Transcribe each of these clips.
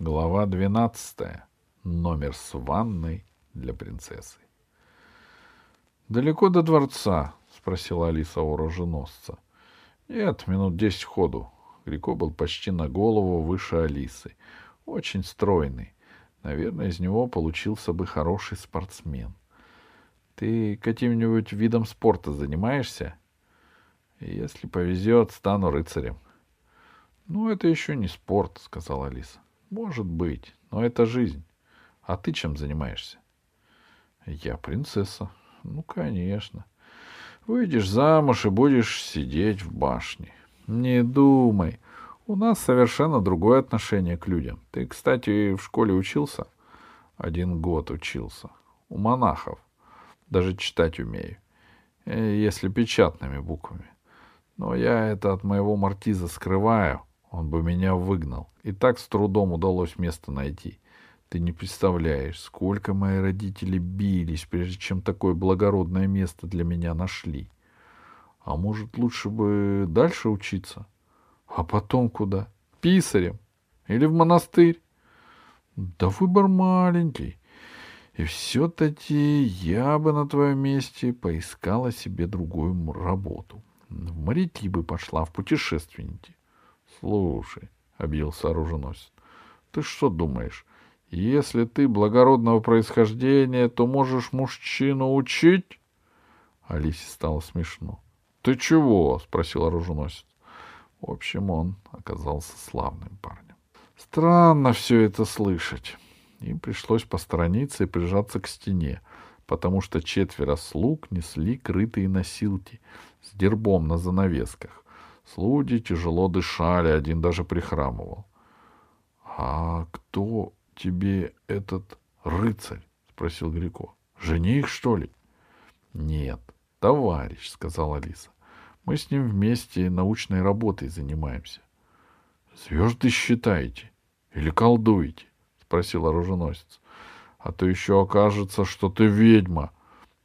Глава двенадцатая. Номер с ванной для принцессы. «Далеко до дворца?» — спросила Алиса у роженосца. «Нет, минут десять ходу». Грико был почти на голову выше Алисы. Очень стройный. Наверное, из него получился бы хороший спортсмен. «Ты каким-нибудь видом спорта занимаешься?» «Если повезет, стану рыцарем». «Ну, это еще не спорт», — сказала Алиса. «Может быть, но это жизнь. А ты чем занимаешься?» «Я принцесса». «Ну, конечно. Выйдешь замуж и будешь сидеть в башне». «Не думай. У нас совершенно другое отношение к людям. Ты, кстати, в школе учился?» «Один год учился. У монахов. Даже читать умею. Э, если печатными буквами. Но я это от моего маркиза скрываю. Он бы меня выгнал. И так с трудом удалось место найти. Ты не представляешь, сколько мои родители бились, прежде чем такое благородное место для меня нашли. А может, лучше бы дальше учиться? А потом куда? Писарем? Или в монастырь? Да выбор маленький. И все-таки я бы на твоем месте поискала себе другую работу. В моряки бы пошла, в путешественники. — Слушай, — объявился оруженосец, — ты что думаешь, если ты благородного происхождения, то можешь мужчину учить? Алисе стало смешно. — Ты чего? — спросил оруженосец. В общем, он оказался славным парнем. Странно все это слышать. Им пришлось посторониться и прижаться к стене, потому что четверо слуг несли крытые носилки с дербом на занавесках. Слуги тяжело дышали, один даже прихрамывал. — А кто тебе этот рыцарь? — спросил Грико. — Жених, что ли? — Нет, товарищ, — сказала Алиса. — Мы с ним вместе научной работой занимаемся. — Звезды считаете? Или колдуете? — спросил оруженосец. — А то еще окажется, что ты ведьма.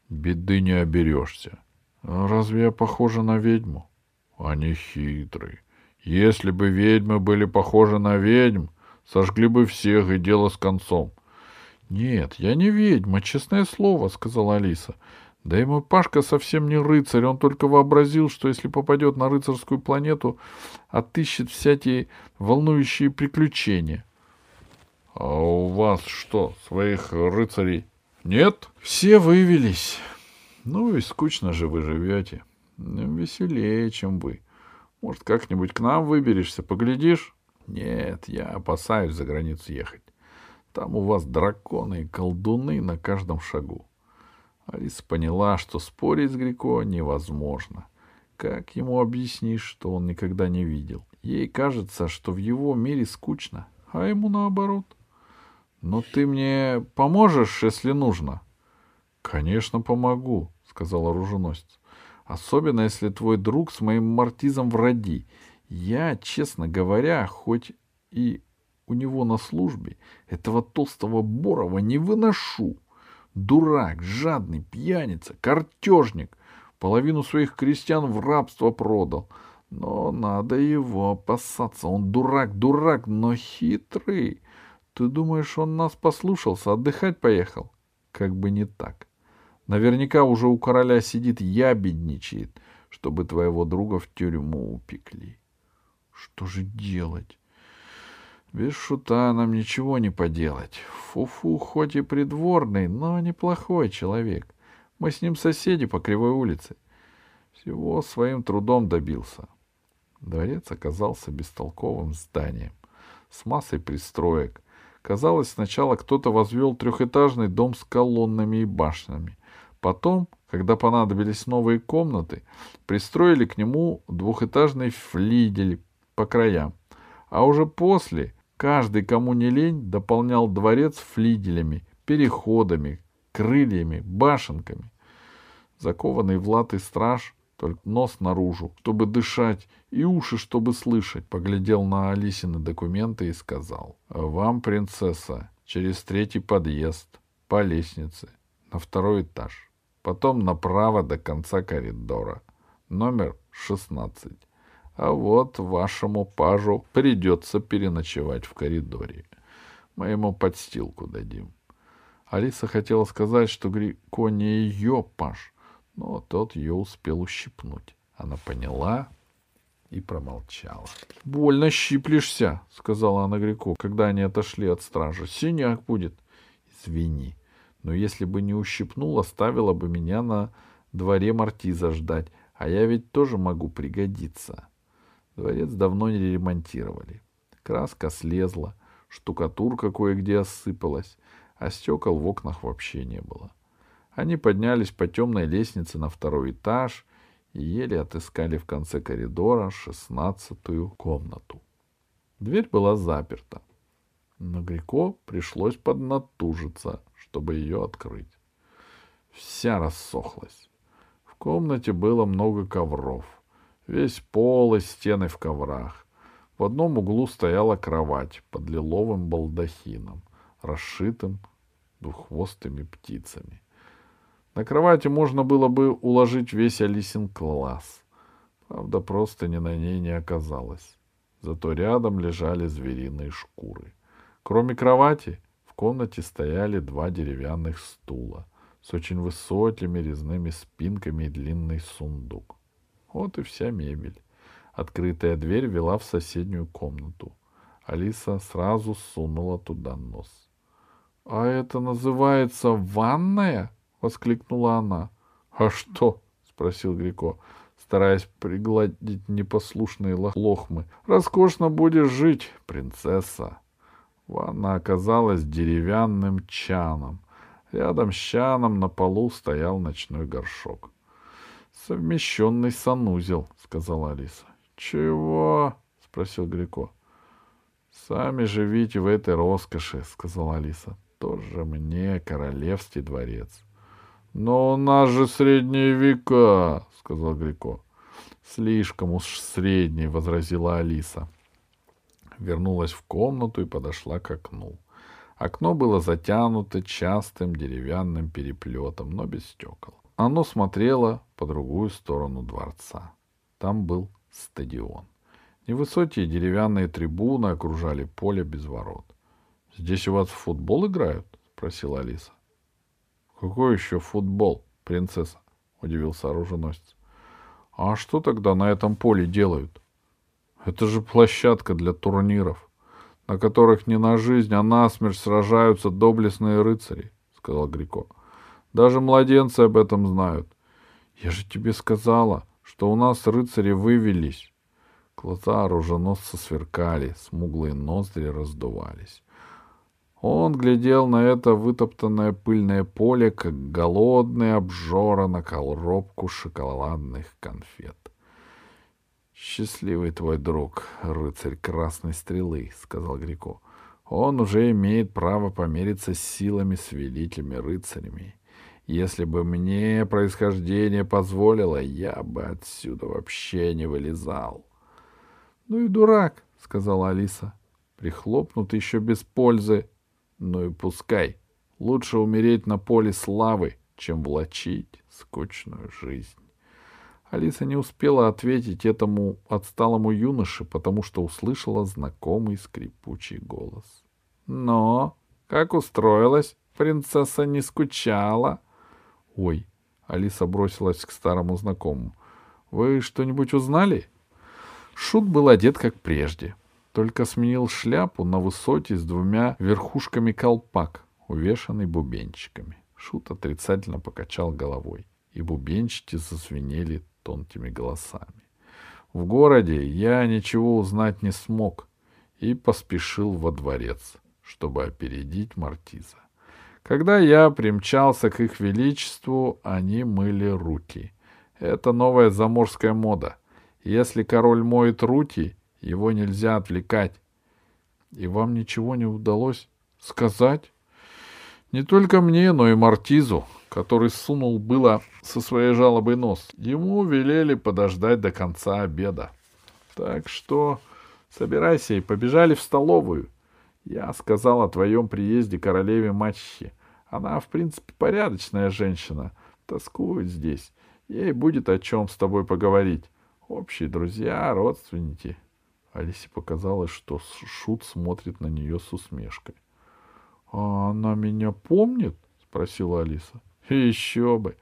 Беды не оберешься. — Разве я похожа на ведьму? — они хитрые. Если бы ведьмы были похожи на ведьм, сожгли бы всех и дело с концом. — Нет, я не ведьма, честное слово, — сказала Алиса. Да и мой Пашка совсем не рыцарь, он только вообразил, что если попадет на рыцарскую планету, отыщет всякие волнующие приключения. — А у вас что, своих рыцарей нет? — Все вывелись. Ну и скучно же вы живете. — Веселее, чем вы. Может, как-нибудь к нам выберешься, поглядишь? Нет, я опасаюсь за границу ехать. Там у вас драконы и колдуны на каждом шагу. Алиса поняла, что спорить с Грико невозможно. Как ему объяснишь, что он никогда не видел? Ей кажется, что в его мире скучно, а ему наоборот. Но ты мне поможешь, если нужно? — Конечно, помогу, — сказал оруженосец. Особенно, если твой друг с моим мартизом в роди. Я, честно говоря, хоть и у него на службе, этого толстого Борова не выношу. Дурак, жадный, пьяница, картежник. Половину своих крестьян в рабство продал. Но надо его опасаться. Он дурак, дурак, но хитрый. Ты думаешь, он нас послушался, отдыхать поехал? Как бы не так. Наверняка уже у короля сидит ябедничает, чтобы твоего друга в тюрьму упекли. Что же делать? Без шута нам ничего не поделать. Фу-фу, хоть и придворный, но неплохой человек. Мы с ним соседи по Кривой улице. Всего своим трудом добился. Дворец оказался бестолковым зданием с массой пристроек. Казалось, сначала кто-то возвел трехэтажный дом с колоннами и башнями, Потом, когда понадобились новые комнаты, пристроили к нему двухэтажный флигель по краям. А уже после каждый, кому не лень, дополнял дворец флигелями, переходами, крыльями, башенками. Закованный в латы страж, только нос наружу, чтобы дышать, и уши, чтобы слышать, поглядел на Алисины документы и сказал, «Вам, принцесса, через третий подъезд, по лестнице, на второй этаж» потом направо до конца коридора. Номер 16. А вот вашему пажу придется переночевать в коридоре. Мы ему подстилку дадим. Алиса хотела сказать, что Грико не ее паш, но тот ее успел ущипнуть. Она поняла и промолчала. — Больно щиплешься, — сказала она Грико, когда они отошли от стражи. — Синяк будет. — Извини, но если бы не ущипнул, оставила бы меня на дворе Мартиза ждать, а я ведь тоже могу пригодиться. Дворец давно не ремонтировали. Краска слезла, штукатурка кое-где осыпалась, а стекол в окнах вообще не было. Они поднялись по темной лестнице на второй этаж и еле отыскали в конце коридора шестнадцатую комнату. Дверь была заперта, но Грико пришлось поднатужиться, чтобы ее открыть. Вся рассохлась. В комнате было много ковров. Весь пол и стены в коврах. В одном углу стояла кровать под лиловым балдахином, расшитым двуххвостыми птицами. На кровати можно было бы уложить весь Алисин класс. Правда, просто ни на ней не оказалось. Зато рядом лежали звериные шкуры. Кроме кровати, комнате стояли два деревянных стула с очень высокими резными спинками и длинный сундук. Вот и вся мебель. Открытая дверь вела в соседнюю комнату. Алиса сразу сунула туда нос. — А это называется ванная? — воскликнула она. — А что? — спросил Грико, стараясь пригладить непослушные лохмы. — Роскошно будешь жить, принцесса. Ванна оказалась деревянным чаном. Рядом с чаном на полу стоял ночной горшок. — Совмещенный санузел, — сказала Алиса. — Чего? — спросил Грико. — Сами живите в этой роскоши, — сказала Алиса тоже мне королевский дворец. — Но у нас же средние века, — сказал Грико. — Слишком уж средний, — возразила Алиса. Вернулась в комнату и подошла к окну. Окно было затянуто частым деревянным переплетом, но без стекол. Оно смотрело по другую сторону дворца. Там был стадион. Невысокие деревянные трибуны окружали поле без ворот. — Здесь у вас в футбол играют? — спросила Алиса. — Какой еще футбол, принцесса? — удивился оруженосец. — А что тогда на этом поле делают? — Это же площадка для турниров, на которых не на жизнь, а на смерть сражаются доблестные рыцари, — сказал Грико. — Даже младенцы об этом знают. Я же тебе сказала, что у нас рыцари вывелись. Глаза оруженосца сверкали, смуглые ноздри раздувались. Он глядел на это вытоптанное пыльное поле, как голодный обжора на коробку шоколадных конфет. «Счастливый твой друг, рыцарь Красной Стрелы», — сказал Грико. «Он уже имеет право помериться с силами с великими рыцарями. Если бы мне происхождение позволило, я бы отсюда вообще не вылезал». «Ну и дурак», — сказала Алиса. «Прихлопнут еще без пользы. Ну и пускай. Лучше умереть на поле славы, чем влачить скучную жизнь. Алиса не успела ответить этому отсталому юноше, потому что услышала знакомый скрипучий голос. «Но, как устроилась? Принцесса не скучала?» «Ой!» — Алиса бросилась к старому знакомому. «Вы что-нибудь узнали?» Шут был одет как прежде только сменил шляпу на высоте с двумя верхушками колпак, увешанный бубенчиками. Шут отрицательно покачал головой, и бубенчики зазвенели тонкими голосами. В городе я ничего узнать не смог и поспешил во дворец, чтобы опередить Мартиза. Когда я примчался к их величеству, они мыли руки. Это новая заморская мода. Если король моет руки, его нельзя отвлекать. И вам ничего не удалось сказать? Не только мне, но и Мартизу, который сунул было со своей жалобой нос. Ему велели подождать до конца обеда. Так что собирайся и побежали в столовую. Я сказал о твоем приезде королеве мачехе. Она, в принципе, порядочная женщина. Тоскует здесь. Ей будет о чем с тобой поговорить. Общие друзья, родственники. Алисе показалось, что Шут смотрит на нее с усмешкой. А она меня помнит? спросила Алиса. Еще бы.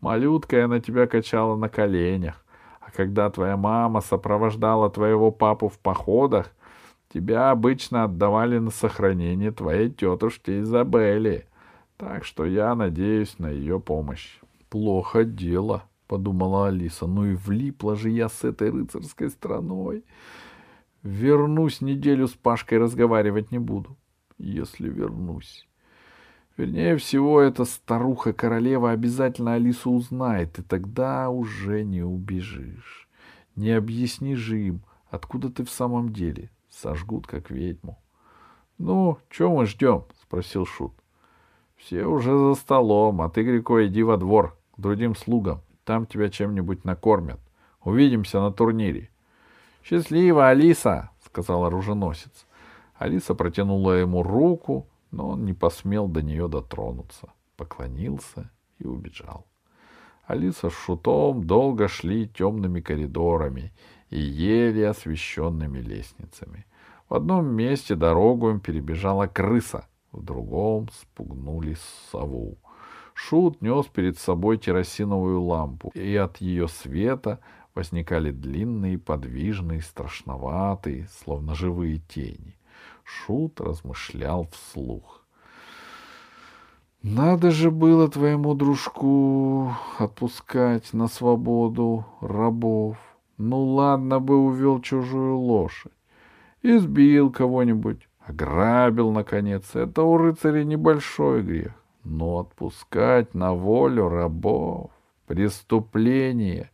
Малюткой она тебя качала на коленях. А когда твоя мама сопровождала твоего папу в походах, тебя обычно отдавали на сохранение твоей тетушке Изабелли. Так что я надеюсь на ее помощь. Плохо дело, подумала Алиса. Ну и влипла же я с этой рыцарской страной. Вернусь неделю с Пашкой разговаривать не буду. Если вернусь. Вернее всего, эта старуха-королева обязательно Алису узнает, и тогда уже не убежишь. Не объяснишь им, откуда ты в самом деле. Сожгут, как ведьму. — Ну, чего мы ждем? — спросил Шут. — Все уже за столом, а ты, Грико, иди во двор к другим слугам. Там тебя чем-нибудь накормят. Увидимся на турнире. — Счастливо, Алиса! — сказал оруженосец. Алиса протянула ему руку, но он не посмел до нее дотронуться, поклонился и убежал. Алиса с Шутом долго шли темными коридорами и еле освещенными лестницами. В одном месте дорогу им перебежала крыса, в другом спугнули сову. Шут нес перед собой керосиновую лампу, и от ее света возникали длинные, подвижные, страшноватые, словно живые тени. Шут размышлял вслух. Надо же было твоему дружку отпускать на свободу рабов. Ну ладно бы увел чужую лошадь. Избил кого-нибудь, ограбил, наконец. Это у рыцаря небольшой грех. Но отпускать на волю рабов — преступление.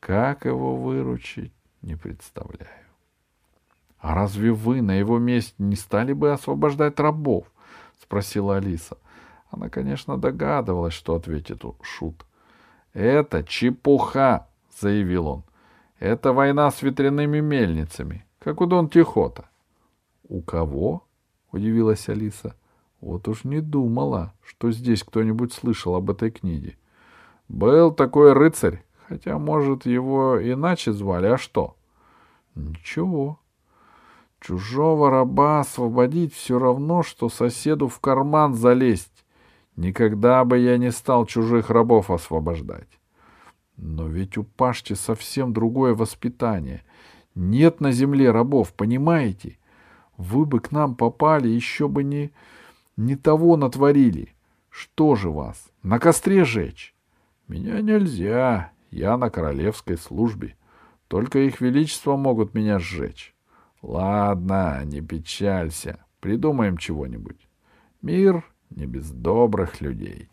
Как его выручить, не представляю. — А разве вы на его месте не стали бы освобождать рабов? — спросила Алиса. Она, конечно, догадывалась, что ответит Шут. — Это чепуха, — заявил он. — Это война с ветряными мельницами, как у Дон Тихота. — У кого? — удивилась Алиса. — Вот уж не думала, что здесь кто-нибудь слышал об этой книге. — Был такой рыцарь, хотя, может, его иначе звали, а что? — Ничего, Чужого раба освободить все равно, что соседу в карман залезть. Никогда бы я не стал чужих рабов освобождать. Но ведь у Пашти совсем другое воспитание. Нет на земле рабов, понимаете? Вы бы к нам попали, еще бы не, не того натворили. Что же вас, на костре жечь? Меня нельзя, я на королевской службе. Только их величество могут меня сжечь. Ладно, не печалься, придумаем чего-нибудь. Мир не без добрых людей.